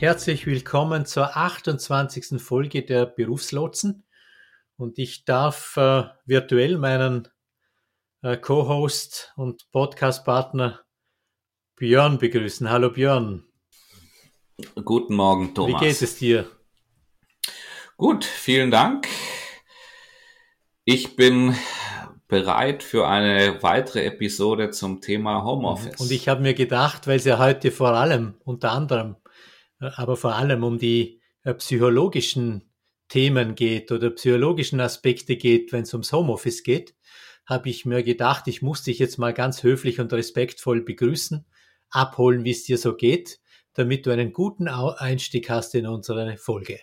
Herzlich willkommen zur 28. Folge der Berufslotsen. Und ich darf äh, virtuell meinen äh, Co-Host und Podcast-Partner Björn begrüßen. Hallo Björn. Guten Morgen, Thomas. Wie geht es dir? Gut, vielen Dank. Ich bin bereit für eine weitere Episode zum Thema Homeoffice. Und ich habe mir gedacht, weil es ja heute vor allem, unter anderem, aber vor allem um die äh, psychologischen Themen geht oder psychologischen Aspekte geht, wenn es ums Homeoffice geht, habe ich mir gedacht, ich muss dich jetzt mal ganz höflich und respektvoll begrüßen, abholen, wie es dir so geht, damit du einen guten Einstieg hast in unsere Folge.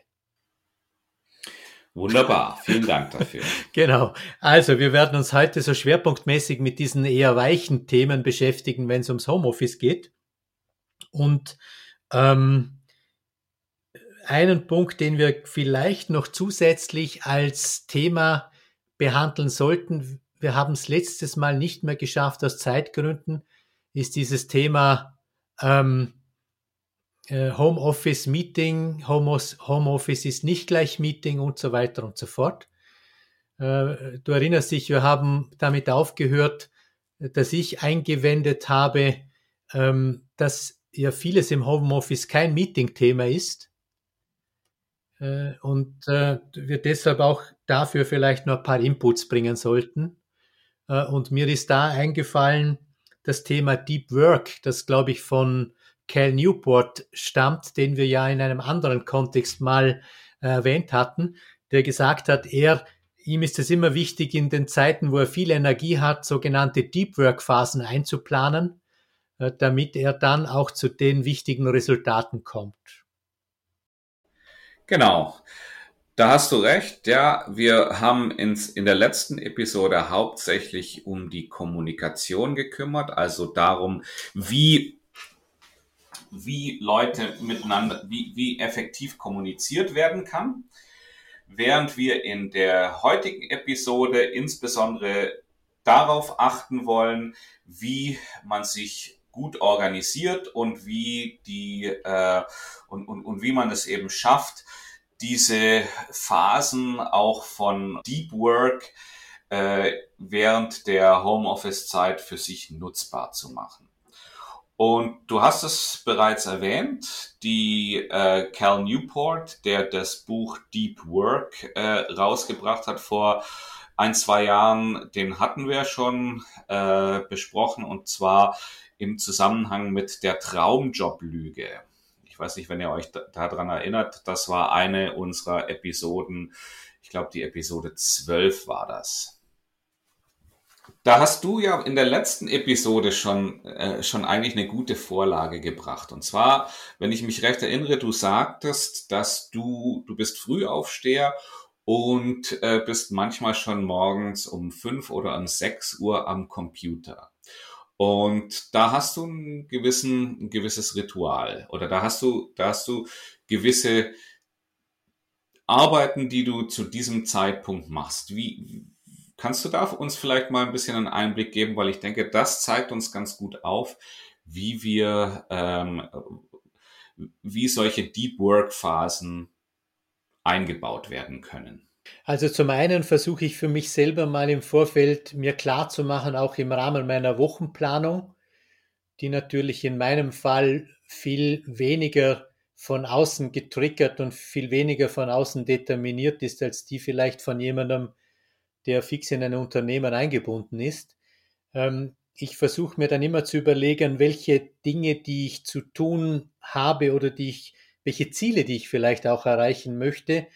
Wunderbar, vielen Dank dafür. genau. Also, wir werden uns heute so schwerpunktmäßig mit diesen eher weichen Themen beschäftigen, wenn es ums Homeoffice geht. Und ähm, einen Punkt, den wir vielleicht noch zusätzlich als Thema behandeln sollten. Wir haben es letztes Mal nicht mehr geschafft aus Zeitgründen, ist dieses Thema ähm, äh, Homeoffice Meeting, Homeoffice ist nicht gleich Meeting und so weiter und so fort. Äh, du erinnerst dich, wir haben damit aufgehört, dass ich eingewendet habe, ähm, dass ja vieles im Homeoffice kein Meeting-Thema ist und äh, wir deshalb auch dafür vielleicht noch ein paar Inputs bringen sollten. Äh, und mir ist da eingefallen das Thema Deep Work, das glaube ich von Cal Newport stammt, den wir ja in einem anderen Kontext mal erwähnt hatten, der gesagt hat, er ihm ist es immer wichtig, in den Zeiten, wo er viel Energie hat, sogenannte Deep Work Phasen einzuplanen, damit er dann auch zu den wichtigen Resultaten kommt. Genau. Da hast du recht. Ja, wir haben ins, in der letzten Episode hauptsächlich um die Kommunikation gekümmert, also darum, wie, wie Leute miteinander, wie, wie effektiv kommuniziert werden kann. Während wir in der heutigen Episode insbesondere darauf achten wollen, wie man sich gut organisiert und wie die äh, und, und, und wie man es eben schafft, diese Phasen auch von Deep Work äh, während der Homeoffice-Zeit für sich nutzbar zu machen. Und du hast es bereits erwähnt, die äh, Cal Newport, der das Buch Deep Work äh, rausgebracht hat vor ein, zwei Jahren, den hatten wir schon äh, besprochen und zwar im Zusammenhang mit der Traumjob-Lüge. Ich weiß nicht, wenn ihr euch daran erinnert, das war eine unserer Episoden. Ich glaube, die Episode 12 war das. Da hast du ja in der letzten Episode schon, äh, schon eigentlich eine gute Vorlage gebracht. Und zwar, wenn ich mich recht erinnere, du sagtest, dass du, du bist Frühaufsteher und äh, bist manchmal schon morgens um fünf oder um sechs Uhr am Computer. Und da hast du einen gewissen, ein gewisses Ritual oder da hast du, da hast du gewisse Arbeiten, die du zu diesem Zeitpunkt machst. Wie, kannst du da uns vielleicht mal ein bisschen einen Einblick geben, weil ich denke, das zeigt uns ganz gut auf, wie wir, ähm, wie solche Deep Work Phasen eingebaut werden können. Also zum einen versuche ich für mich selber mal im Vorfeld mir klar zu machen, auch im Rahmen meiner Wochenplanung, die natürlich in meinem Fall viel weniger von außen getriggert und viel weniger von außen determiniert ist, als die vielleicht von jemandem, der fix in ein Unternehmen eingebunden ist. Ähm, ich versuche mir dann immer zu überlegen, welche Dinge, die ich zu tun habe oder die ich, welche Ziele, die ich vielleicht auch erreichen möchte,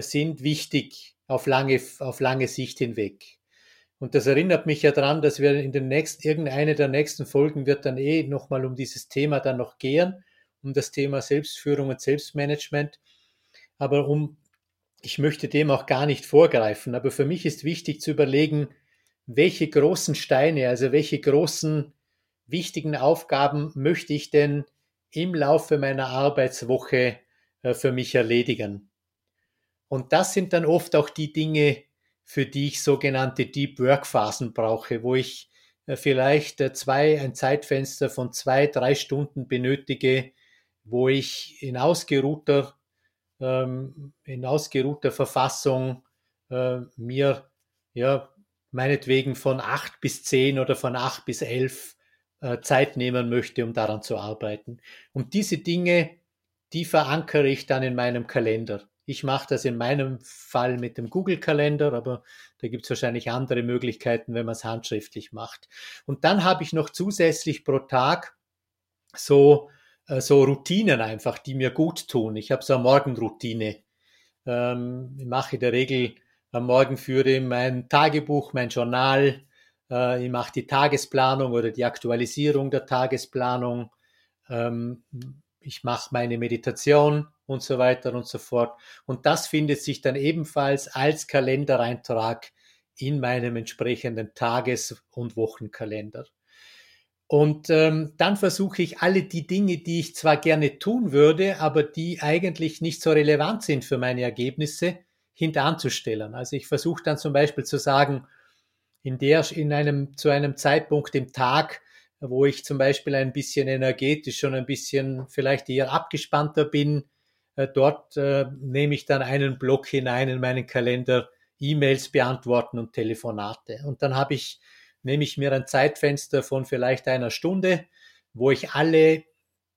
sind wichtig auf lange, auf lange Sicht hinweg. Und das erinnert mich ja daran, dass wir in den nächsten, irgendeine der nächsten Folgen wird dann eh nochmal um dieses Thema dann noch gehen, um das Thema Selbstführung und Selbstmanagement. Aber um ich möchte dem auch gar nicht vorgreifen, aber für mich ist wichtig zu überlegen, welche großen Steine, also welche großen wichtigen Aufgaben möchte ich denn im Laufe meiner Arbeitswoche äh, für mich erledigen. Und das sind dann oft auch die Dinge, für die ich sogenannte Deep Work Phasen brauche, wo ich äh, vielleicht äh, zwei, ein Zeitfenster von zwei, drei Stunden benötige, wo ich in ausgeruhter, ähm, in ausgeruhter Verfassung äh, mir ja meinetwegen von acht bis zehn oder von acht bis elf Zeit nehmen möchte, um daran zu arbeiten. Und diese Dinge, die verankere ich dann in meinem Kalender. Ich mache das in meinem Fall mit dem Google-Kalender, aber da gibt es wahrscheinlich andere Möglichkeiten, wenn man es handschriftlich macht. Und dann habe ich noch zusätzlich pro Tag so, äh, so Routinen einfach, die mir gut tun. Ich habe so eine Morgenroutine. Ähm, ich mache in der Regel am Morgen führe mein Tagebuch, mein Journal, äh, ich mache die Tagesplanung oder die Aktualisierung der Tagesplanung, ähm, ich mache meine Meditation und so weiter und so fort. Und das findet sich dann ebenfalls als Kalendereintrag in meinem entsprechenden Tages- und Wochenkalender. Und ähm, dann versuche ich alle die Dinge, die ich zwar gerne tun würde, aber die eigentlich nicht so relevant sind für meine Ergebnisse, hintanzustellen. Also ich versuche dann zum Beispiel zu sagen, in der, in einem, zu einem Zeitpunkt im Tag, wo ich zum Beispiel ein bisschen energetisch schon ein bisschen vielleicht eher abgespannter bin, dort äh, nehme ich dann einen Block hinein in meinen Kalender, E-Mails beantworten und Telefonate. Und dann habe ich, nehme ich mir ein Zeitfenster von vielleicht einer Stunde, wo ich alle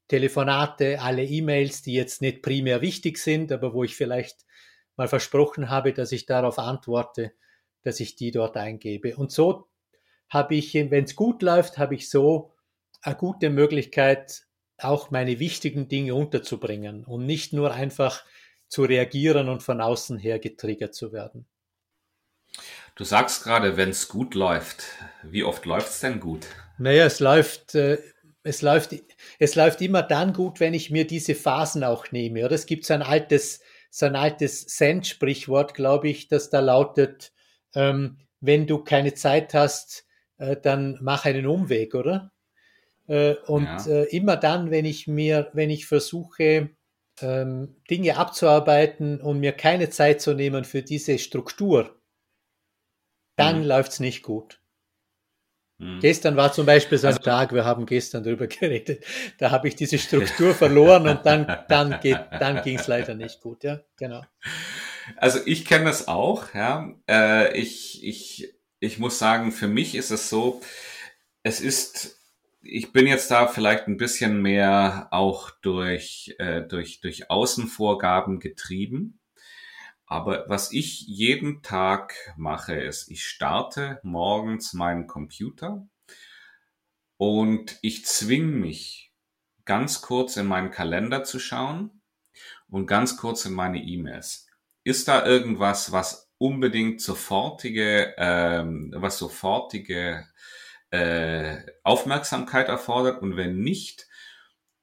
Telefonate, alle E-Mails, die jetzt nicht primär wichtig sind, aber wo ich vielleicht mal versprochen habe, dass ich darauf antworte, dass ich die dort eingebe. Und so habe ich, wenn es gut läuft, habe ich so eine gute Möglichkeit, auch meine wichtigen Dinge unterzubringen und nicht nur einfach zu reagieren und von außen her getriggert zu werden. Du sagst gerade, wenn es gut läuft. Wie oft läuft es denn gut? Naja, es läuft, äh, es läuft, es läuft immer dann gut, wenn ich mir diese Phasen auch nehme. Oder es gibt so ein altes, so ein altes Zen-Sprichwort, glaube ich, das da lautet, ähm, wenn du keine Zeit hast, äh, dann mach einen Umweg, oder? Äh, und ja. äh, immer dann, wenn ich mir, wenn ich versuche, ähm, Dinge abzuarbeiten und mir keine Zeit zu nehmen für diese Struktur, dann mhm. läuft's nicht gut. Mhm. Gestern war zum Beispiel so ein also, Tag, wir haben gestern darüber geredet, da habe ich diese Struktur verloren und dann, dann, geht, dann ging es leider nicht gut, ja, genau. Also ich kenne das auch, ja. Äh, ich, ich, ich muss sagen, für mich ist es so, es ist, ich bin jetzt da vielleicht ein bisschen mehr auch durch, äh, durch, durch Außenvorgaben getrieben. Aber was ich jeden Tag mache, ist, ich starte morgens meinen Computer und ich zwing mich, ganz kurz in meinen Kalender zu schauen und ganz kurz in meine E-Mails ist da irgendwas, was unbedingt sofortige, ähm, was sofortige äh, Aufmerksamkeit erfordert? Und wenn nicht,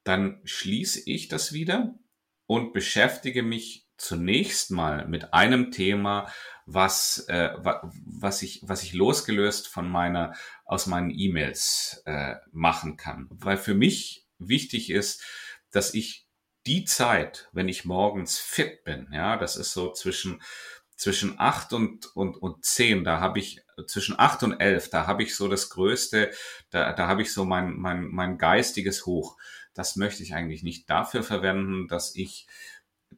dann schließe ich das wieder und beschäftige mich zunächst mal mit einem Thema, was, äh, was, ich, was ich losgelöst von meiner, aus meinen E-Mails äh, machen kann. Weil für mich wichtig ist, dass ich die Zeit, wenn ich morgens fit bin, ja, das ist so zwischen zwischen acht und, und, und zehn, da habe ich, zwischen acht und elf, da habe ich so das Größte, da, da habe ich so mein, mein, mein geistiges Hoch. Das möchte ich eigentlich nicht dafür verwenden, dass ich,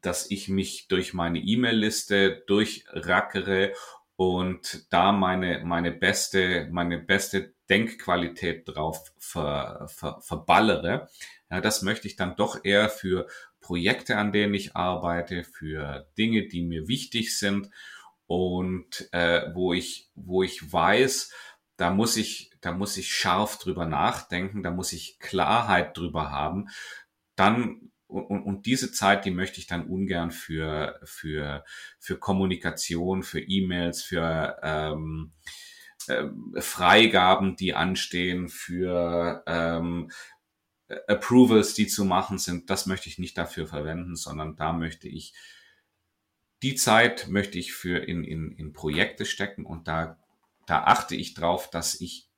dass ich mich durch meine E-Mail-Liste durchrackere und da meine, meine beste, meine beste Denkqualität drauf ver, ver, verballere. Ja, das möchte ich dann doch eher für Projekte, an denen ich arbeite, für Dinge, die mir wichtig sind und äh, wo ich, wo ich weiß, da muss ich, da muss ich scharf drüber nachdenken, da muss ich Klarheit drüber haben. Dann und, und diese Zeit, die möchte ich dann ungern für für für Kommunikation, für E-Mails, für ähm, äh, Freigaben, die anstehen, für ähm, Approvals, die zu machen sind, das möchte ich nicht dafür verwenden, sondern da möchte ich die Zeit möchte ich für in, in, in Projekte stecken und da, da achte ich drauf, dass ich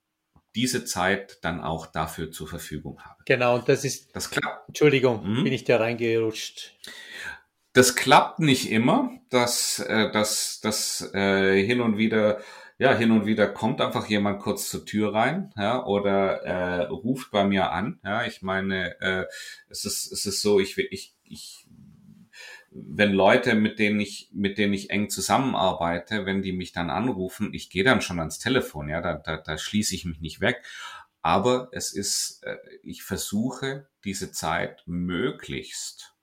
diese Zeit dann auch dafür zur Verfügung habe. Genau, und das ist. Das klappt. Entschuldigung, mhm. bin ich da reingerutscht. Das klappt nicht immer, dass äh, dass das äh, hin und wieder ja, hin und wieder kommt einfach jemand kurz zur Tür rein, ja, oder äh, ruft bei mir an. Ja, ich meine, äh, es ist es ist so, ich ich ich wenn Leute, mit denen ich, mit denen ich eng zusammenarbeite, wenn die mich dann anrufen, ich gehe dann schon ans Telefon, ja, da, da, da schließe ich mich nicht weg. Aber es ist, äh, ich versuche diese Zeit möglichst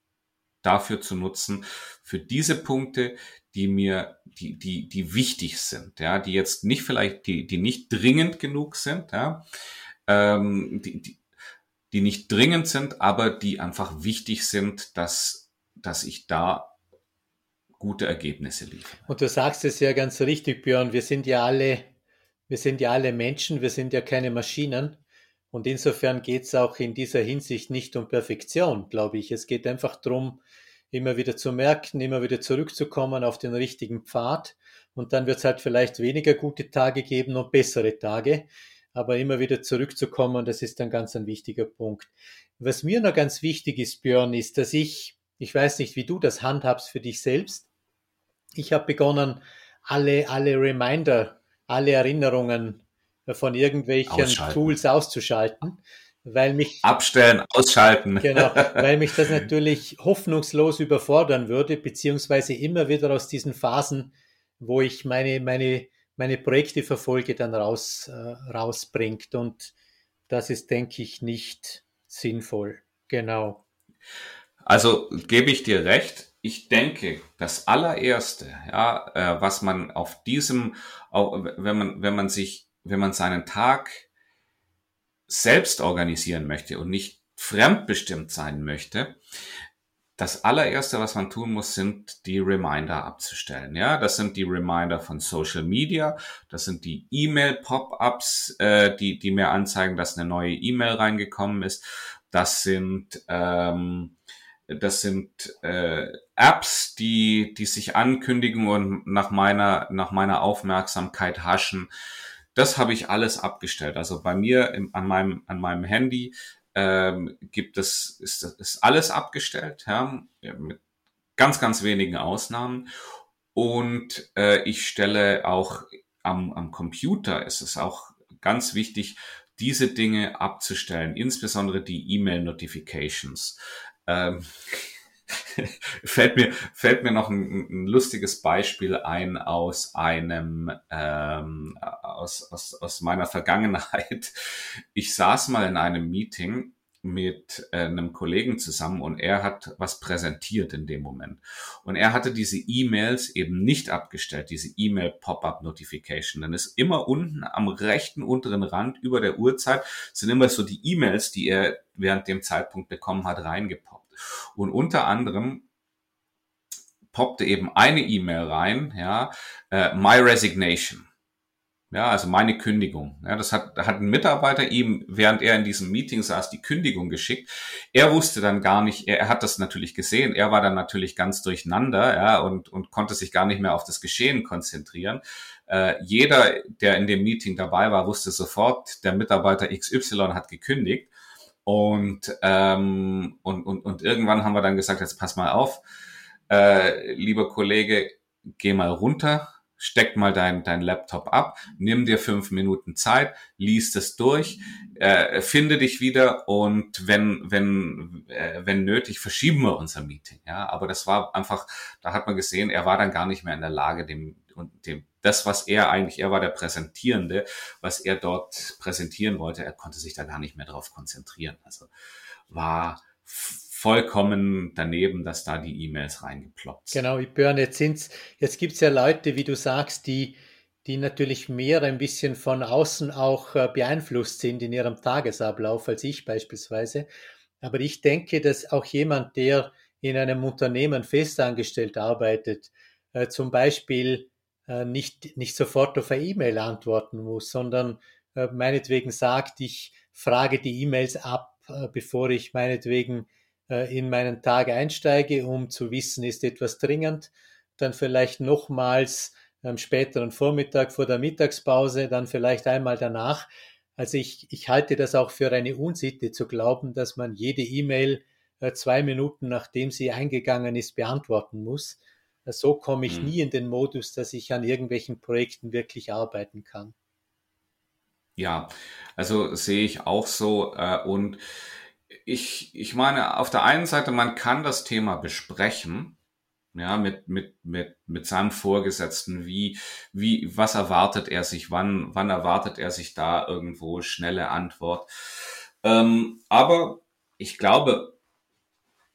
dafür zu nutzen, für diese Punkte, die mir, die, die, die wichtig sind, ja, die jetzt nicht vielleicht, die, die nicht dringend genug sind, ja, ähm, die, die, die nicht dringend sind, aber die einfach wichtig sind, dass dass ich da gute Ergebnisse liefere. Und du sagst es ja ganz richtig, Björn, wir sind ja alle, wir sind ja alle Menschen, wir sind ja keine Maschinen. Und insofern geht es auch in dieser Hinsicht nicht um Perfektion, glaube ich. Es geht einfach darum, immer wieder zu merken, immer wieder zurückzukommen auf den richtigen Pfad. Und dann wird es halt vielleicht weniger gute Tage geben und bessere Tage. Aber immer wieder zurückzukommen, das ist ein ganz ein wichtiger Punkt. Was mir noch ganz wichtig ist, Björn, ist, dass ich ich weiß nicht, wie du das handhabst für dich selbst. Ich habe begonnen, alle, alle Reminder, alle Erinnerungen von irgendwelchen ausschalten. Tools auszuschalten, weil mich abstellen, ausschalten. Genau, weil mich das natürlich hoffnungslos überfordern würde, beziehungsweise immer wieder aus diesen Phasen, wo ich meine meine meine Projekte verfolge, dann raus äh, rausbringt und das ist, denke ich, nicht sinnvoll. Genau. Also gebe ich dir recht. Ich denke, das allererste, ja, äh, was man auf diesem, auch, wenn man, wenn man sich, wenn man seinen Tag selbst organisieren möchte und nicht fremdbestimmt sein möchte, das allererste, was man tun muss, sind die Reminder abzustellen. Ja, das sind die Reminder von Social Media, das sind die E-Mail-Pop-ups, äh, die, die mir anzeigen, dass eine neue E-Mail reingekommen ist. Das sind ähm, das sind äh, Apps, die, die sich ankündigen und nach meiner, nach meiner Aufmerksamkeit haschen. Das habe ich alles abgestellt. Also bei mir im, an, meinem, an meinem Handy ähm, gibt es, ist, ist alles abgestellt, ja, mit ganz, ganz wenigen Ausnahmen. Und äh, ich stelle auch am, am Computer, ist es auch ganz wichtig, diese Dinge abzustellen, insbesondere die E-Mail-Notifications. Ähm, fällt mir fällt mir noch ein, ein, lustiges Beispiel ein aus einem ähm, aus, aus, aus meiner Vergangenheit. Ich saß mal in einem Meeting mit äh, einem Kollegen zusammen und er hat was präsentiert in dem Moment. Und er hatte diese E-Mails eben nicht abgestellt, diese E-Mail Pop-up Notification. Dann ist immer unten am rechten unteren Rand über der Uhrzeit sind immer so die E-Mails, die er während dem Zeitpunkt bekommen hat, reingepoppt. Und unter anderem poppte eben eine E-Mail rein, ja, äh, My Resignation. Ja, also meine Kündigung. Ja, das hat, hat ein Mitarbeiter ihm, während er in diesem Meeting saß, die Kündigung geschickt. Er wusste dann gar nicht, er, er hat das natürlich gesehen, er war dann natürlich ganz durcheinander, ja, und, und konnte sich gar nicht mehr auf das Geschehen konzentrieren. Äh, jeder, der in dem Meeting dabei war, wusste sofort, der Mitarbeiter XY hat gekündigt. Und, ähm, und, und, und irgendwann haben wir dann gesagt, jetzt pass mal auf, äh, lieber Kollege, geh mal runter, steck mal dein, dein Laptop ab, nimm dir fünf Minuten Zeit, liest es durch, äh, finde dich wieder und wenn, wenn, äh, wenn nötig, verschieben wir unser Meeting. Ja, aber das war einfach, da hat man gesehen, er war dann gar nicht mehr in der Lage, dem, und dem, das, was er eigentlich, er war der Präsentierende, was er dort präsentieren wollte, er konnte sich da gar nicht mehr drauf konzentrieren. Also war vollkommen daneben, dass da die E-Mails reingeploppt sind. Genau, Björn, jetzt sind's, jetzt gibt's ja Leute, wie du sagst, die, die natürlich mehr ein bisschen von außen auch äh, beeinflusst sind in ihrem Tagesablauf als ich beispielsweise. Aber ich denke, dass auch jemand, der in einem Unternehmen festangestellt arbeitet, äh, zum Beispiel äh, nicht, nicht sofort auf eine E-Mail antworten muss, sondern meinetwegen sagt, ich frage die E-Mails ab, bevor ich meinetwegen äh, in meinen Tag einsteige, um zu wissen, ist etwas dringend. dann vielleicht nochmals am späteren Vormittag vor der Mittagspause, dann vielleicht einmal danach. Also ich, ich halte das auch für eine Unsitte zu glauben, dass man jede E-Mail äh, zwei Minuten nachdem sie eingegangen ist beantworten muss. So komme ich hm. nie in den Modus, dass ich an irgendwelchen Projekten wirklich arbeiten kann. Ja, also sehe ich auch so. Äh, und ich, ich meine, auf der einen Seite, man kann das Thema besprechen, ja, mit, mit, mit, mit seinem Vorgesetzten, wie, wie, was erwartet er sich, wann, wann erwartet er sich da irgendwo schnelle Antwort. Ähm, aber ich glaube,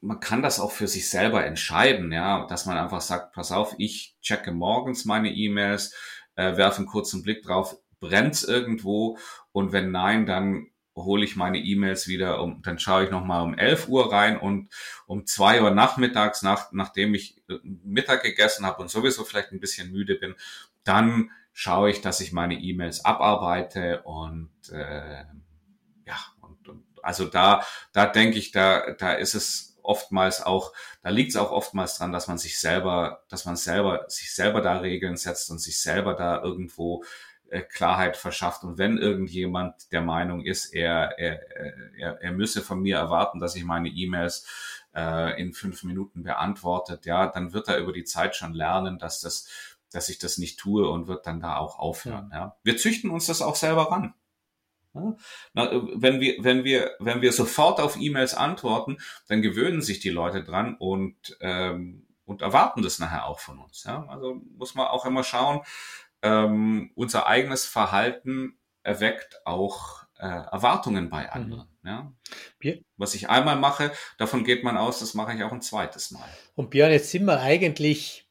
man kann das auch für sich selber entscheiden, ja, dass man einfach sagt, pass auf, ich checke morgens meine E-Mails, äh, werfe einen kurzen Blick drauf, brennt's irgendwo? Und wenn nein, dann hole ich meine E-Mails wieder um, dann schaue ich nochmal um 11 Uhr rein und um zwei Uhr nachmittags, nach, nachdem ich äh, Mittag gegessen habe und sowieso vielleicht ein bisschen müde bin, dann schaue ich, dass ich meine E-Mails abarbeite und äh, ja, und, und also da, da denke ich, da, da ist es oftmals auch, da liegt es auch oftmals dran, dass man sich selber, dass man selber, sich selber da Regeln setzt und sich selber da irgendwo äh, Klarheit verschafft. Und wenn irgendjemand der Meinung ist, er, er, er, er müsse von mir erwarten, dass ich meine E-Mails äh, in fünf Minuten beantwortet, ja, dann wird er über die Zeit schon lernen, dass das, dass ich das nicht tue und wird dann da auch aufhören. Ja. ja. Wir züchten uns das auch selber ran. Na, wenn wir, wenn wir, wenn wir sofort auf E-Mails antworten, dann gewöhnen sich die Leute dran und ähm, und erwarten das nachher auch von uns. Ja? Also muss man auch immer schauen, ähm, unser eigenes Verhalten erweckt auch äh, Erwartungen bei mhm. anderen. Mhm. Ja? Was ich einmal mache, davon geht man aus, das mache ich auch ein zweites Mal. Und Björn, jetzt sind wir eigentlich,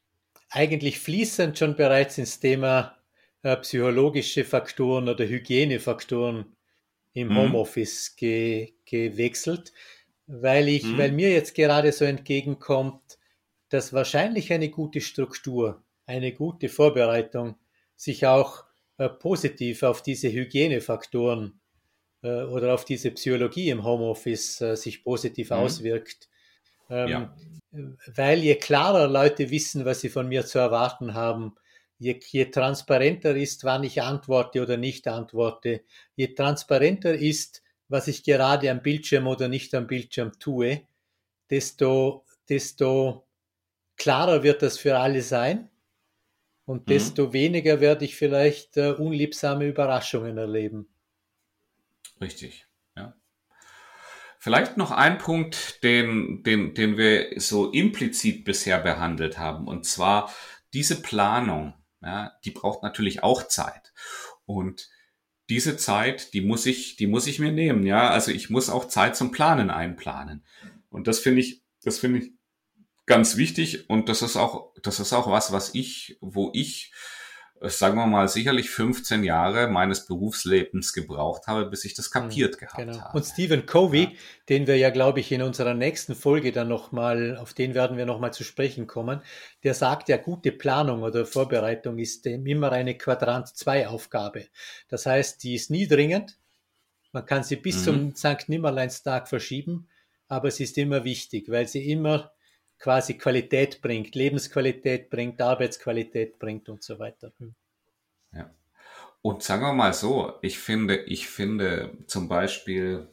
eigentlich fließend schon bereits ins Thema äh, psychologische Faktoren oder Hygienefaktoren im mhm. Homeoffice ge, gewechselt, weil ich, mhm. weil mir jetzt gerade so entgegenkommt, dass wahrscheinlich eine gute Struktur, eine gute Vorbereitung sich auch äh, positiv auf diese Hygienefaktoren äh, oder auf diese Psychologie im Homeoffice äh, sich positiv mhm. auswirkt. Ähm, ja. Weil je klarer Leute wissen, was sie von mir zu erwarten haben, je, je transparenter ist, wann ich antworte oder nicht antworte, je transparenter ist, was ich gerade am Bildschirm oder nicht am Bildschirm tue, desto, desto klarer wird das für alle sein und mhm. desto weniger werde ich vielleicht äh, unliebsame Überraschungen erleben. Richtig, ja. Vielleicht noch ein Punkt, den, den, den wir so implizit bisher behandelt haben, und zwar diese Planung, ja, die braucht natürlich auch Zeit. Und diese Zeit, die muss ich, die muss ich mir nehmen, ja. Also ich muss auch Zeit zum Planen einplanen. Und das finde ich, das finde ich ganz wichtig und das ist auch, das ist auch was, was ich, wo ich, sagen wir mal, sicherlich 15 Jahre meines Berufslebens gebraucht habe, bis ich das kapiert mhm, gehabt genau. habe. Und Stephen Covey, ja. den wir ja, glaube ich, in unserer nächsten Folge dann nochmal, auf den werden wir nochmal zu sprechen kommen, der sagt ja, gute Planung oder Vorbereitung ist immer eine Quadrant 2 Aufgabe. Das heißt, die ist nie dringend. Man kann sie bis mhm. zum St. Nimmerleinstag verschieben, aber sie ist immer wichtig, weil sie immer quasi Qualität bringt, Lebensqualität bringt, Arbeitsqualität bringt und so weiter. Hm. Ja. Und sagen wir mal so, ich finde, ich finde zum Beispiel,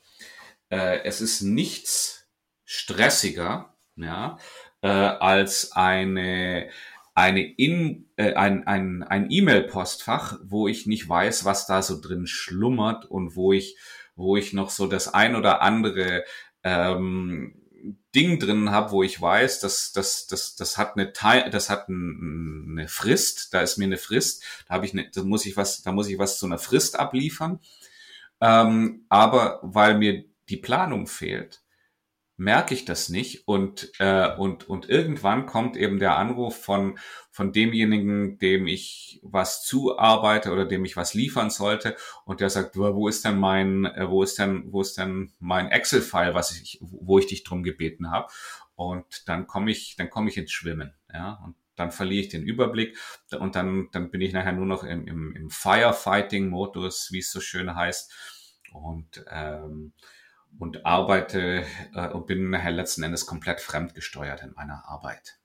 äh, es ist nichts stressiger, ja, äh, als eine eine in, äh, ein ein ein E-Mail-Postfach, wo ich nicht weiß, was da so drin schlummert und wo ich wo ich noch so das ein oder andere ähm, Ding drin habe, wo ich weiß, dass das, das, das hat eine Teil, das hat ein, eine Frist, da ist mir eine Frist, da habe ich eine, da muss ich was, da muss ich was zu einer Frist abliefern. Ähm, aber weil mir die Planung fehlt, merke ich das nicht. Und äh, und und irgendwann kommt eben der Anruf von von demjenigen, dem ich was zuarbeite oder dem ich was liefern sollte. Und der sagt, wo ist denn mein äh, wo ist denn wo ist denn mein Excel-File, was ich wo ich dich drum gebeten habe und dann komme ich dann komme ich ins Schwimmen, ja. Und dann verliere ich den Überblick. Und dann dann bin ich nachher nur noch im, im, im Firefighting-Modus, wie es so schön heißt. Und ähm, und arbeite äh, und bin nachher letzten Endes komplett fremdgesteuert in meiner Arbeit.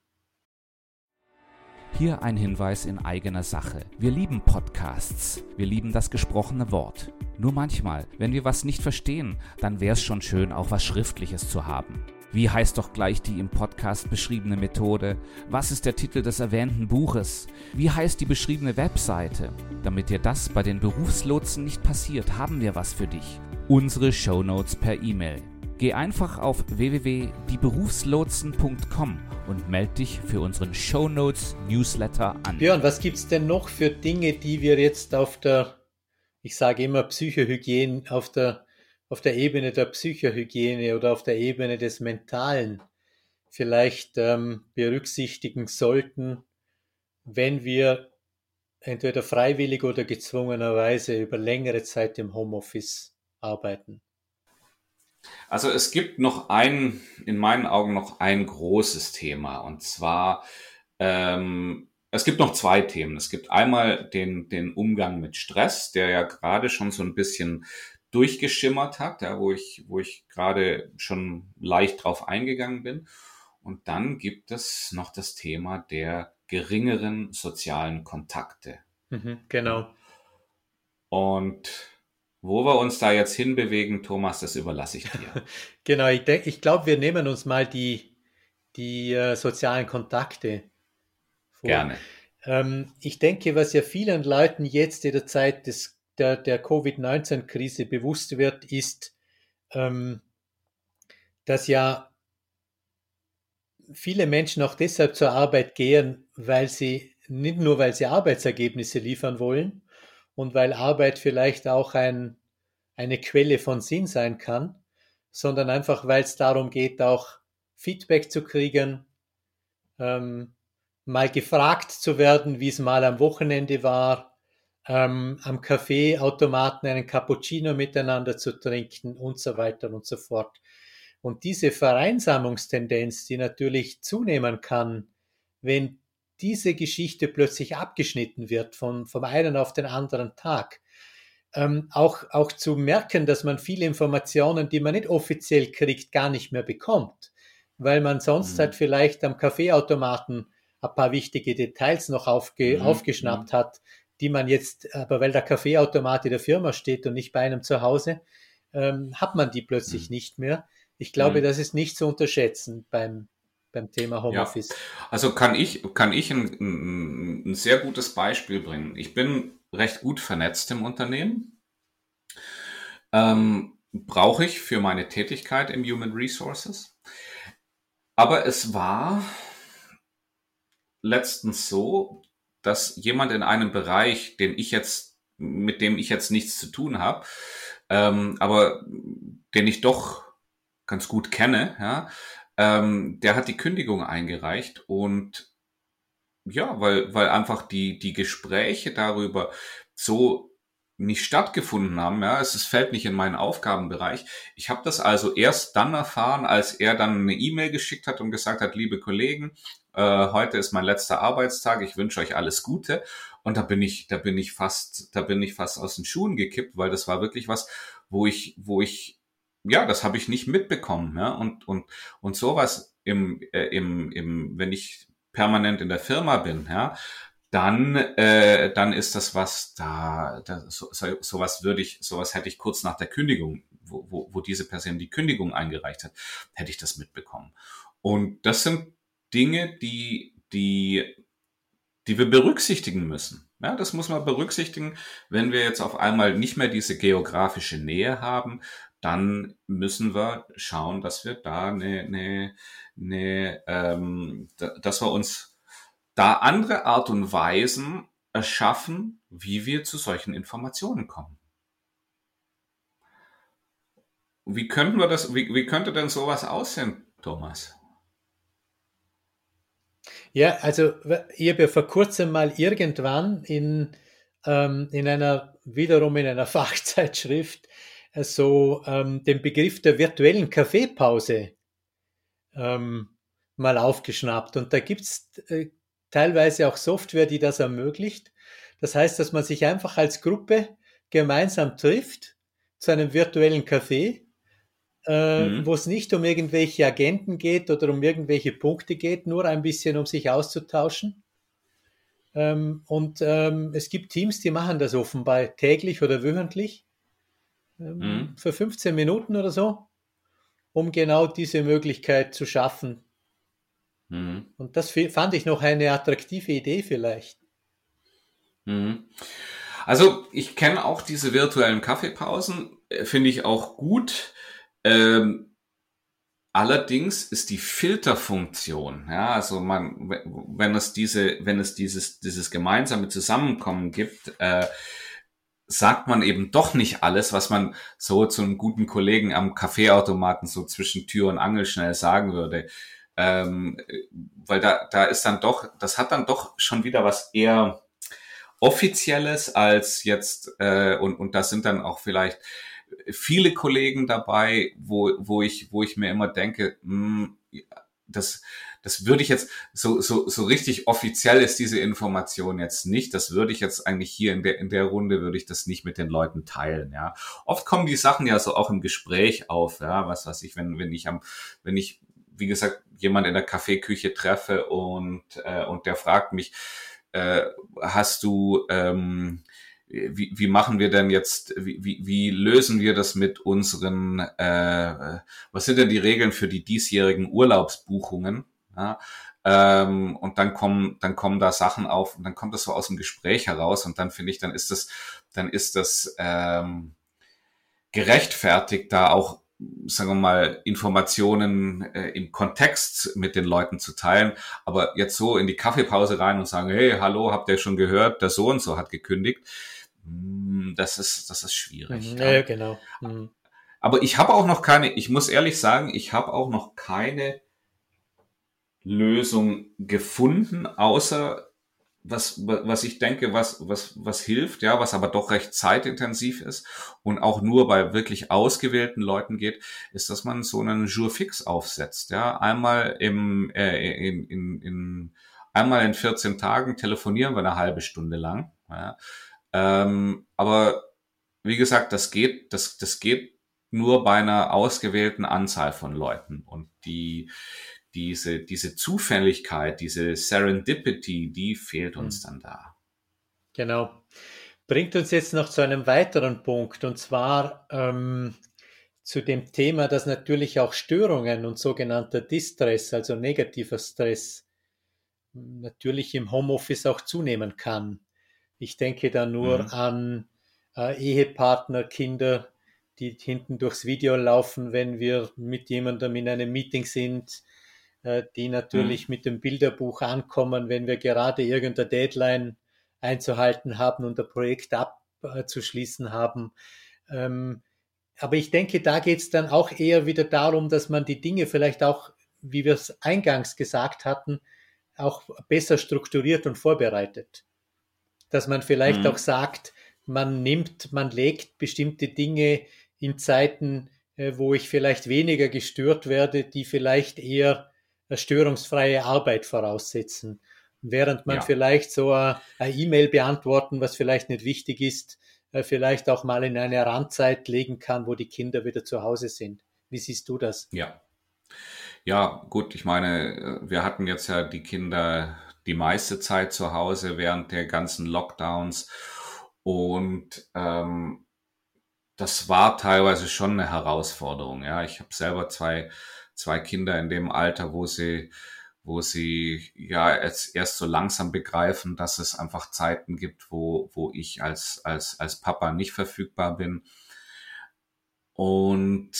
Hier ein Hinweis in eigener Sache. Wir lieben Podcasts. Wir lieben das gesprochene Wort. Nur manchmal, wenn wir was nicht verstehen, dann wäre es schon schön, auch was Schriftliches zu haben. Wie heißt doch gleich die im Podcast beschriebene Methode? Was ist der Titel des erwähnten Buches? Wie heißt die beschriebene Webseite? Damit dir das bei den Berufslotsen nicht passiert, haben wir was für dich. Unsere Shownotes per E-Mail. Geh einfach auf www.dieberufslotsen.com und melde dich für unseren Shownotes Newsletter an. Björn, was gibt's denn noch für Dinge, die wir jetzt auf der, ich sage immer Psychohygiene, auf der auf der Ebene der Psychohygiene oder auf der Ebene des Mentalen vielleicht ähm, berücksichtigen sollten, wenn wir entweder freiwillig oder gezwungenerweise über längere Zeit im Homeoffice arbeiten? Also es gibt noch ein, in meinen Augen noch ein großes Thema und zwar ähm, es gibt noch zwei Themen. Es gibt einmal den, den Umgang mit Stress, der ja gerade schon so ein bisschen durchgeschimmert hat, ja, wo ich, wo ich gerade schon leicht drauf eingegangen bin. Und dann gibt es noch das Thema der geringeren sozialen Kontakte. Mhm, genau. Und wo wir uns da jetzt hinbewegen, Thomas, das überlasse ich dir. genau, ich, denke, ich glaube, wir nehmen uns mal die, die äh, sozialen Kontakte vor. Gerne. Ähm, ich denke, was ja vielen Leuten jetzt in der Zeit des der, der Covid-19-Krise bewusst wird, ist, ähm, dass ja viele Menschen auch deshalb zur Arbeit gehen, weil sie nicht nur, weil sie Arbeitsergebnisse liefern wollen und weil Arbeit vielleicht auch ein, eine Quelle von Sinn sein kann, sondern einfach, weil es darum geht, auch Feedback zu kriegen, ähm, mal gefragt zu werden, wie es mal am Wochenende war, ähm, am Kaffeeautomaten einen Cappuccino miteinander zu trinken und so weiter und so fort. Und diese Vereinsamungstendenz, die natürlich zunehmen kann, wenn diese Geschichte plötzlich abgeschnitten wird von, vom einen auf den anderen Tag, ähm, auch, auch zu merken, dass man viele Informationen, die man nicht offiziell kriegt, gar nicht mehr bekommt, weil man sonst mhm. halt vielleicht am Kaffeeautomaten ein paar wichtige Details noch aufge, mhm. aufgeschnappt hat, die man jetzt, aber weil der Kaffeeautomat in der Firma steht und nicht bei einem zu Hause, ähm, hat man die plötzlich mhm. nicht mehr. Ich glaube, mhm. das ist nicht zu unterschätzen beim, beim Thema Homeoffice. Ja. Also kann ich, kann ich ein, ein, ein sehr gutes Beispiel bringen. Ich bin recht gut vernetzt im Unternehmen. Ähm, brauche ich für meine Tätigkeit im Human Resources. Aber es war letztens so, dass jemand in einem Bereich, den ich jetzt, mit dem ich jetzt nichts zu tun habe, ähm, aber den ich doch ganz gut kenne, ja, ähm, der hat die Kündigung eingereicht und ja, weil, weil einfach die, die Gespräche darüber so nicht stattgefunden haben. Ja, es, es fällt nicht in meinen Aufgabenbereich. Ich habe das also erst dann erfahren, als er dann eine E-Mail geschickt hat und gesagt hat, liebe Kollegen, äh, heute ist mein letzter Arbeitstag, ich wünsche euch alles Gute. Und da bin ich, da bin ich fast, da bin ich fast aus den Schuhen gekippt, weil das war wirklich was, wo ich, wo ich, ja, das habe ich nicht mitbekommen. Ja? Und, und, und sowas im, äh, im, im, wenn ich permanent in der Firma bin, ja, dann, äh, dann ist das was, da, da so, so, sowas würde ich, sowas hätte ich kurz nach der Kündigung, wo, wo, wo diese Person die Kündigung eingereicht hat, hätte ich das mitbekommen. Und das sind Dinge, die, die, die wir berücksichtigen müssen. Ja, das muss man berücksichtigen. Wenn wir jetzt auf einmal nicht mehr diese geografische Nähe haben, dann müssen wir schauen, dass wir da eine, eine, eine ähm, dass wir uns da andere Art und Weisen erschaffen, wie wir zu solchen Informationen kommen. Wie könnten wir das, wie, wie könnte denn sowas aussehen, Thomas? Ja, also ich habe ja vor kurzem mal irgendwann in, ähm, in einer, wiederum in einer Fachzeitschrift, äh, so ähm, den Begriff der virtuellen Kaffeepause ähm, mal aufgeschnappt. Und da gibt's äh, teilweise auch Software, die das ermöglicht. Das heißt, dass man sich einfach als Gruppe gemeinsam trifft zu einem virtuellen Café äh, mhm. wo es nicht um irgendwelche Agenten geht oder um irgendwelche Punkte geht, nur ein bisschen um sich auszutauschen. Ähm, und ähm, es gibt Teams, die machen das offenbar täglich oder wöchentlich ähm, mhm. für 15 Minuten oder so, um genau diese Möglichkeit zu schaffen. Mhm. Und das fand ich noch eine attraktive Idee vielleicht. Mhm. Also ich kenne auch diese virtuellen Kaffeepausen, äh, finde ich auch gut. Ähm, Allerdings ist die Filterfunktion, ja, also man, wenn es diese, wenn es dieses, dieses gemeinsame Zusammenkommen gibt, äh, sagt man eben doch nicht alles, was man so zu einem guten Kollegen am Kaffeeautomaten so zwischen Tür und Angel schnell sagen würde. Ähm, weil da, da ist dann doch, das hat dann doch schon wieder was eher Offizielles als jetzt, äh, und, und das sind dann auch vielleicht viele Kollegen dabei, wo, wo ich, wo ich mir immer denke, mh, hm, das, das würde ich jetzt, so, so, so richtig offiziell ist diese Information jetzt nicht. Das würde ich jetzt eigentlich hier in der, in der Runde würde ich das nicht mit den Leuten teilen, ja. Oft kommen die Sachen ja so auch im Gespräch auf, ja, was weiß ich, wenn, wenn ich am, wenn ich, wie gesagt, jemand in der Kaffeeküche treffe und, äh, und der fragt mich, äh, hast du, ähm, wie, wie machen wir denn jetzt, wie, wie, wie lösen wir das mit unseren, äh, was sind denn die Regeln für die diesjährigen Urlaubsbuchungen? Ja, ähm, und dann kommen, dann kommen da Sachen auf und dann kommt das so aus dem Gespräch heraus und dann finde ich, dann ist das, dann ist das ähm, gerechtfertigt, da auch sagen wir mal, Informationen äh, im Kontext mit den Leuten zu teilen. Aber jetzt so in die Kaffeepause rein und sagen, hey, hallo, habt ihr schon gehört, der so und so hat gekündigt das ist, das ist schwierig. Mhm, ja, ja, genau. Mhm. Aber ich habe auch noch keine, ich muss ehrlich sagen, ich habe auch noch keine Lösung gefunden, außer was, was ich denke, was, was, was hilft, ja, was aber doch recht zeitintensiv ist und auch nur bei wirklich ausgewählten Leuten geht, ist, dass man so einen Jour fix aufsetzt, ja, einmal im, äh, in, in, in, einmal in 14 Tagen telefonieren wir eine halbe Stunde lang, ja, ähm, aber wie gesagt, das geht, das, das geht nur bei einer ausgewählten Anzahl von Leuten. Und die, diese, diese Zufälligkeit, diese Serendipity, die fehlt uns mhm. dann da. Genau. Bringt uns jetzt noch zu einem weiteren Punkt, und zwar ähm, zu dem Thema, dass natürlich auch Störungen und sogenannter Distress, also negativer Stress, natürlich im Homeoffice auch zunehmen kann. Ich denke da nur mhm. an äh, Ehepartner, Kinder, die hinten durchs Video laufen, wenn wir mit jemandem in einem Meeting sind, äh, die natürlich mhm. mit dem Bilderbuch ankommen, wenn wir gerade irgendeine Deadline einzuhalten haben und ein Projekt abzuschließen haben. Ähm, aber ich denke, da geht es dann auch eher wieder darum, dass man die Dinge vielleicht auch, wie wir es eingangs gesagt hatten, auch besser strukturiert und vorbereitet dass man vielleicht mhm. auch sagt, man nimmt, man legt bestimmte Dinge in Zeiten, äh, wo ich vielleicht weniger gestört werde, die vielleicht eher störungsfreie Arbeit voraussetzen. Während man ja. vielleicht so eine E-Mail beantworten, was vielleicht nicht wichtig ist, äh, vielleicht auch mal in eine Randzeit legen kann, wo die Kinder wieder zu Hause sind. Wie siehst du das? Ja. Ja, gut, ich meine, äh, wir hatten jetzt ja die Kinder die meiste Zeit zu Hause während der ganzen Lockdowns. Und ähm, das war teilweise schon eine Herausforderung. Ja, ich habe selber zwei, zwei Kinder in dem Alter, wo sie, wo sie ja jetzt erst so langsam begreifen, dass es einfach Zeiten gibt, wo, wo ich als, als, als Papa nicht verfügbar bin. Und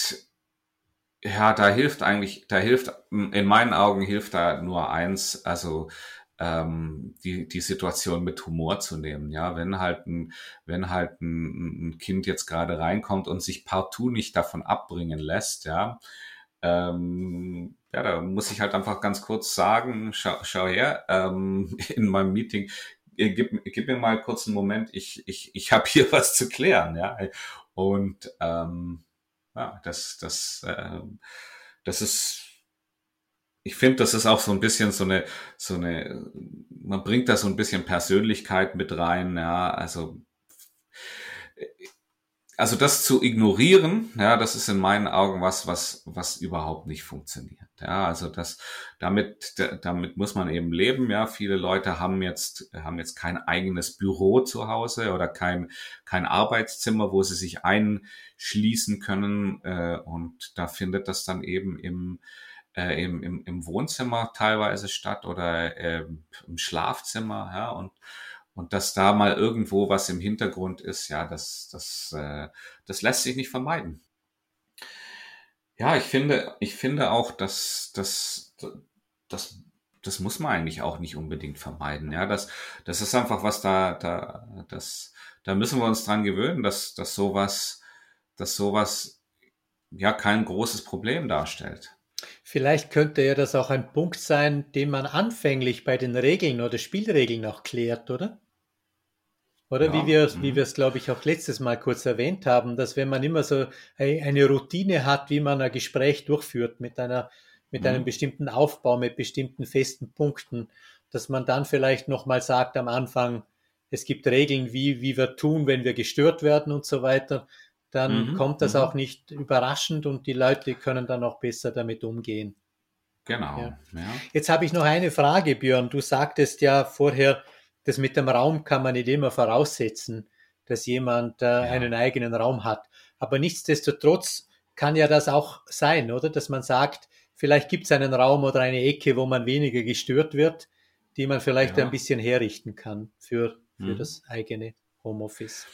ja, da hilft eigentlich, da hilft, in meinen Augen hilft da nur eins, also ähm, die, die Situation mit Humor zu nehmen. Ja, wenn halt ein, wenn halt ein, ein Kind jetzt gerade reinkommt und sich partout nicht davon abbringen lässt, ja, ähm, ja, da muss ich halt einfach ganz kurz sagen, schau, schau her, ähm, in meinem Meeting, äh, gib, gib mir mal kurz einen Moment, ich, ich, ich habe hier was zu klären, ja. Und ähm, ja, das, das, äh, das ist ich finde, das ist auch so ein bisschen so eine, so eine, man bringt da so ein bisschen Persönlichkeit mit rein, ja, also also das zu ignorieren, ja, das ist in meinen Augen was, was, was überhaupt nicht funktioniert. Ja, also das, damit, damit muss man eben leben. Ja, viele Leute haben jetzt, haben jetzt kein eigenes Büro zu Hause oder kein, kein Arbeitszimmer, wo sie sich einschließen können. Äh, und da findet das dann eben im, äh, im, im, im Wohnzimmer teilweise statt oder äh, im Schlafzimmer. Ja, und und dass da mal irgendwo was im Hintergrund ist, ja, das, das, äh, das lässt sich nicht vermeiden. Ja, ich finde, ich finde auch, dass dass, das, das muss man eigentlich auch nicht unbedingt vermeiden. Ja, das, das ist einfach was da, da, das, da müssen wir uns dran gewöhnen, dass, dass sowas, dass sowas ja kein großes Problem darstellt. Vielleicht könnte ja das auch ein Punkt sein, den man anfänglich bei den Regeln oder Spielregeln auch klärt, oder? Oder ja. wie wir wie mhm. wir es, glaube ich, auch letztes Mal kurz erwähnt haben, dass wenn man immer so eine Routine hat, wie man ein Gespräch durchführt mit einer mit mhm. einem bestimmten Aufbau, mit bestimmten festen Punkten, dass man dann vielleicht nochmal sagt am Anfang, es gibt Regeln, wie, wie wir tun, wenn wir gestört werden und so weiter, dann mhm. kommt das mhm. auch nicht überraschend und die Leute können dann auch besser damit umgehen. Genau. Ja. Ja. Jetzt habe ich noch eine Frage, Björn. Du sagtest ja vorher, das mit dem Raum kann man nicht immer voraussetzen, dass jemand äh, ja. einen eigenen Raum hat. Aber nichtsdestotrotz kann ja das auch sein, oder? Dass man sagt, vielleicht gibt es einen Raum oder eine Ecke, wo man weniger gestört wird, die man vielleicht ein bisschen herrichten kann für, für mhm. das eigene Homeoffice.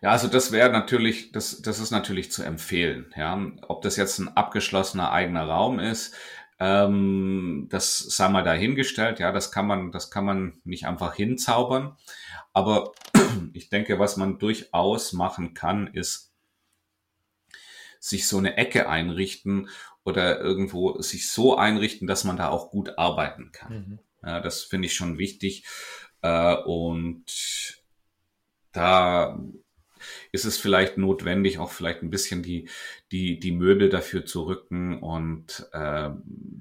Ja, also das wäre natürlich, das, das ist natürlich zu empfehlen. Ja, ob das jetzt ein abgeschlossener eigener Raum ist, ähm, das sei mal dahingestellt. Ja, das kann man, das kann man nicht einfach hinzaubern. Aber ich denke, was man durchaus machen kann, ist sich so eine Ecke einrichten oder irgendwo sich so einrichten, dass man da auch gut arbeiten kann. Mhm. Ja, das finde ich schon wichtig. Äh, und da ist es vielleicht notwendig, auch vielleicht ein bisschen die, die, die Möbel dafür zu rücken und äh,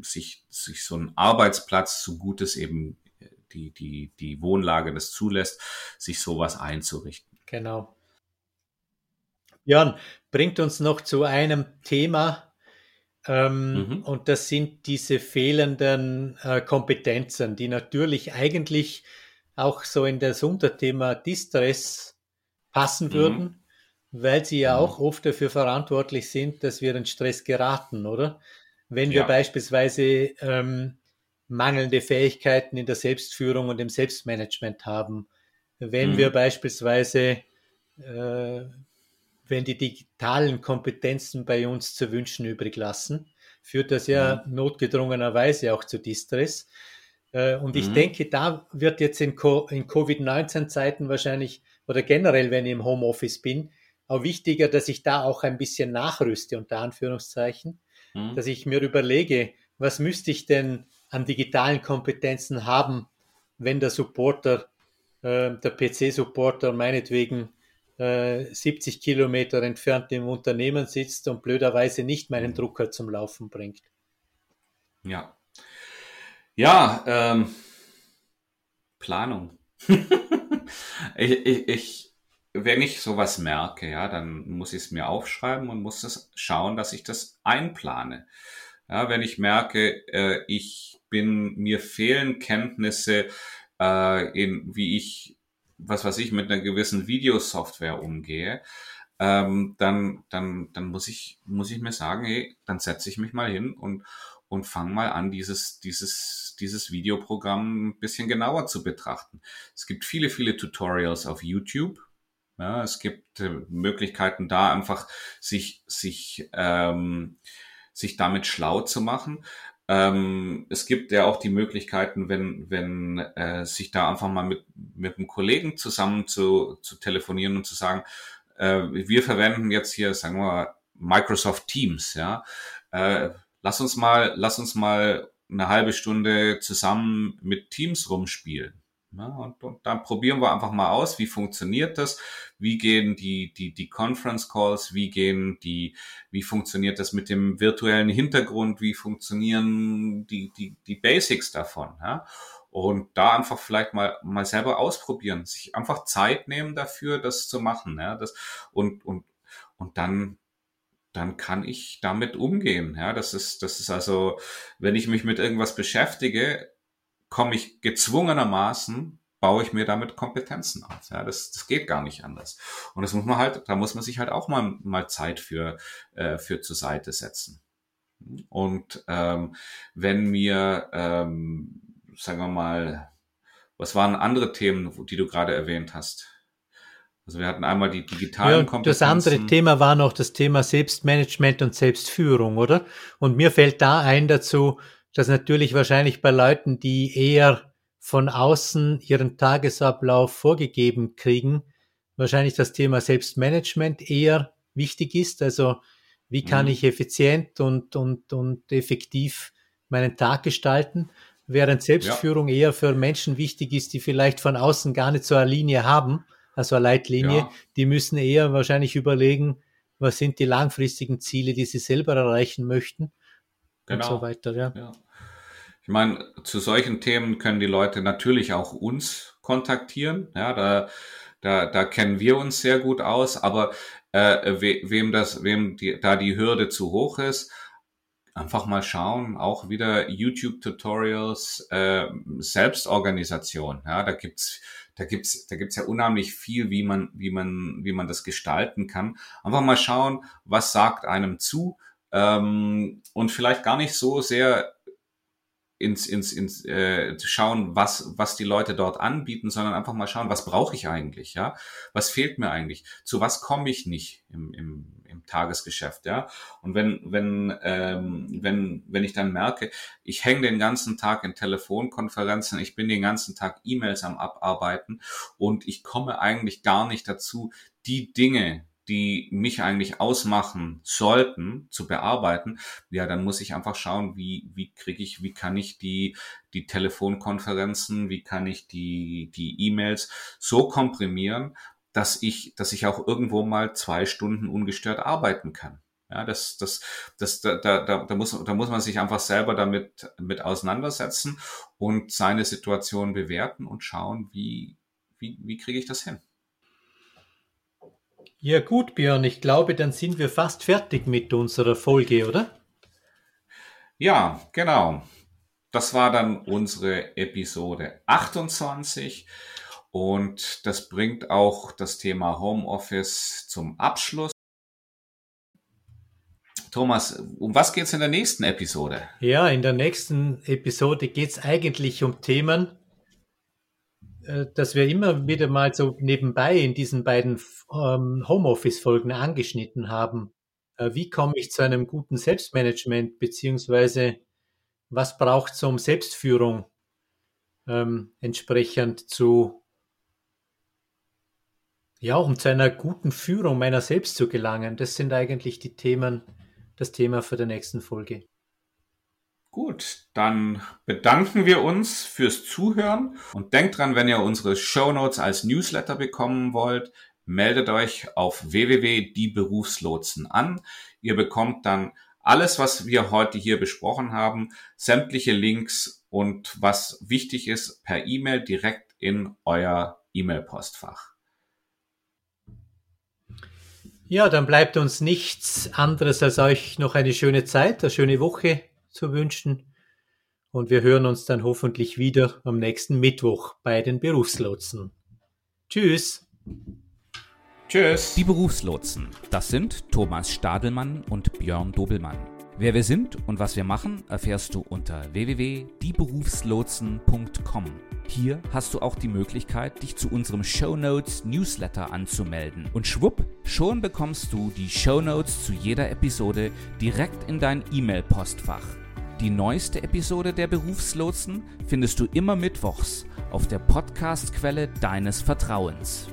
sich, sich so einen Arbeitsplatz, so gut es eben die, die, die Wohnlage das zulässt, sich sowas einzurichten. Genau. Björn, bringt uns noch zu einem Thema, ähm, mhm. und das sind diese fehlenden äh, Kompetenzen, die natürlich eigentlich auch so in das Unterthema Distress passen mhm. würden, weil sie ja mhm. auch oft dafür verantwortlich sind, dass wir in Stress geraten, oder? Wenn wir ja. beispielsweise ähm, mangelnde Fähigkeiten in der Selbstführung und im Selbstmanagement haben, wenn mhm. wir beispielsweise, äh, wenn die digitalen Kompetenzen bei uns zu wünschen übrig lassen, führt das ja mhm. notgedrungenerweise auch zu Distress. Äh, und ich mhm. denke, da wird jetzt in, Co in Covid-19-Zeiten wahrscheinlich oder generell, wenn ich im Homeoffice bin, auch wichtiger, dass ich da auch ein bisschen nachrüste, unter Anführungszeichen, mhm. dass ich mir überlege, was müsste ich denn an digitalen Kompetenzen haben, wenn der Supporter, äh, der PC-Supporter meinetwegen äh, 70 Kilometer entfernt im Unternehmen sitzt und blöderweise nicht meinen mhm. Drucker zum Laufen bringt. Ja. Ja, ähm, Planung. ich, ich, ich, wenn ich sowas merke, ja, dann muss ich es mir aufschreiben und muss das schauen, dass ich das einplane. Ja, wenn ich merke, äh, ich bin, mir fehlen Kenntnisse äh, in, wie ich, was weiß ich, mit einer gewissen Videosoftware umgehe, ähm, dann, dann, dann muss ich, muss ich mir sagen, hey, dann setze ich mich mal hin und, und fang mal an, dieses, dieses, dieses Videoprogramm ein bisschen genauer zu betrachten. Es gibt viele, viele Tutorials auf YouTube. Ja, es gibt äh, Möglichkeiten da einfach sich, sich, ähm, sich damit schlau zu machen. Ähm, es gibt ja auch die Möglichkeiten, wenn, wenn äh, sich da einfach mal mit, mit einem Kollegen zusammen zu, zu telefonieren und zu sagen, äh, wir verwenden jetzt hier, sagen wir, Microsoft Teams, ja. Äh, lass uns mal, lass uns mal eine halbe Stunde zusammen mit Teams rumspielen. Ja, und, und dann probieren wir einfach mal aus, wie funktioniert das, wie gehen die, die, die Conference Calls, wie gehen die, wie funktioniert das mit dem virtuellen Hintergrund, wie funktionieren die, die, die Basics davon. Ja? Und da einfach vielleicht mal, mal selber ausprobieren, sich einfach Zeit nehmen dafür, das zu machen. Ja, das, und, und, und dann, dann kann ich damit umgehen. Ja, das ist, das ist also, wenn ich mich mit irgendwas beschäftige, komme ich gezwungenermaßen baue ich mir damit Kompetenzen auf. Ja, das, das geht gar nicht anders. Und das muss man halt, da muss man sich halt auch mal, mal Zeit für, äh, für zur Seite setzen. Und ähm, wenn mir, ähm, sagen wir mal, was waren andere Themen, die du gerade erwähnt hast? Also wir hatten einmal die digitalen ja, Kompetenzen. Das andere Thema war noch das Thema Selbstmanagement und Selbstführung, oder? Und mir fällt da ein dazu, dass natürlich wahrscheinlich bei Leuten, die eher von außen ihren Tagesablauf vorgegeben kriegen, wahrscheinlich das Thema Selbstmanagement eher wichtig ist. Also wie kann mhm. ich effizient und, und, und effektiv meinen Tag gestalten, während Selbstführung ja. eher für Menschen wichtig ist, die vielleicht von außen gar nicht so eine Linie haben, also eine Leitlinie. Ja. Die müssen eher wahrscheinlich überlegen, was sind die langfristigen Ziele, die sie selber erreichen möchten genau. und so weiter. Ja. ja. Ich meine, zu solchen Themen können die Leute natürlich auch uns kontaktieren. Ja, da, da, da kennen wir uns sehr gut aus, aber äh, we, wem das, wem die, da die Hürde zu hoch ist, einfach mal schauen, auch wieder YouTube-Tutorials, äh, Selbstorganisation. Ja, da gibt's, da gibt's, da gibt's ja unheimlich viel, wie man, wie man, wie man das gestalten kann. Einfach mal schauen, was sagt einem zu ähm, und vielleicht gar nicht so sehr ins, ins, ins äh, schauen, was, was die Leute dort anbieten, sondern einfach mal schauen, was brauche ich eigentlich, ja? Was fehlt mir eigentlich? Zu was komme ich nicht im, im, Tagesgeschäft, ja? Und wenn, wenn, ähm, wenn, wenn ich dann merke, ich hänge den ganzen Tag in Telefonkonferenzen, ich bin den ganzen Tag E-Mails am Abarbeiten und ich komme eigentlich gar nicht dazu, die Dinge, die mich eigentlich ausmachen sollten, zu bearbeiten, ja, dann muss ich einfach schauen, wie, wie kriege ich, wie kann ich die, die Telefonkonferenzen, wie kann ich die, die E-Mails so komprimieren, dass ich, dass ich auch irgendwo mal zwei Stunden ungestört arbeiten kann. Ja, das, das, das, da, da, da, muss, da muss man sich einfach selber damit mit auseinandersetzen und seine Situation bewerten und schauen, wie, wie, wie kriege ich das hin. Ja gut, Björn, ich glaube, dann sind wir fast fertig mit unserer Folge, oder? Ja, genau. Das war dann unsere Episode 28 und das bringt auch das Thema Homeoffice zum Abschluss. Thomas, um was geht es in der nächsten Episode? Ja, in der nächsten Episode geht es eigentlich um Themen, äh, dass wir immer wieder mal so nebenbei in diesen beiden ähm, Homeoffice-Folgen angeschnitten haben. Äh, wie komme ich zu einem guten Selbstmanagement, beziehungsweise was braucht es, um Selbstführung ähm, entsprechend zu, ja, um zu einer guten Führung meiner selbst zu gelangen? Das sind eigentlich die Themen, das Thema für die nächsten Folge. Gut, dann bedanken wir uns fürs Zuhören und denkt dran, wenn ihr unsere Show Notes als Newsletter bekommen wollt, meldet euch auf www.dieberufslotsen an. Ihr bekommt dann alles, was wir heute hier besprochen haben, sämtliche Links und was wichtig ist, per E-Mail direkt in euer E-Mail-Postfach. Ja, dann bleibt uns nichts anderes als euch noch eine schöne Zeit, eine schöne Woche zu wünschen. Und wir hören uns dann hoffentlich wieder am nächsten Mittwoch bei den Berufslotsen. Tschüss. Tschüss. Die Berufslotsen, das sind Thomas Stadelmann und Björn Dobelmann. Wer wir sind und was wir machen, erfährst du unter www.dieberufslotsen.com. Hier hast du auch die Möglichkeit, dich zu unserem Show Notes Newsletter anzumelden. Und schwupp, schon bekommst du die Show Notes zu jeder Episode direkt in dein E-Mail-Postfach. Die neueste Episode der Berufslotsen findest du immer mittwochs auf der Podcast-Quelle deines Vertrauens.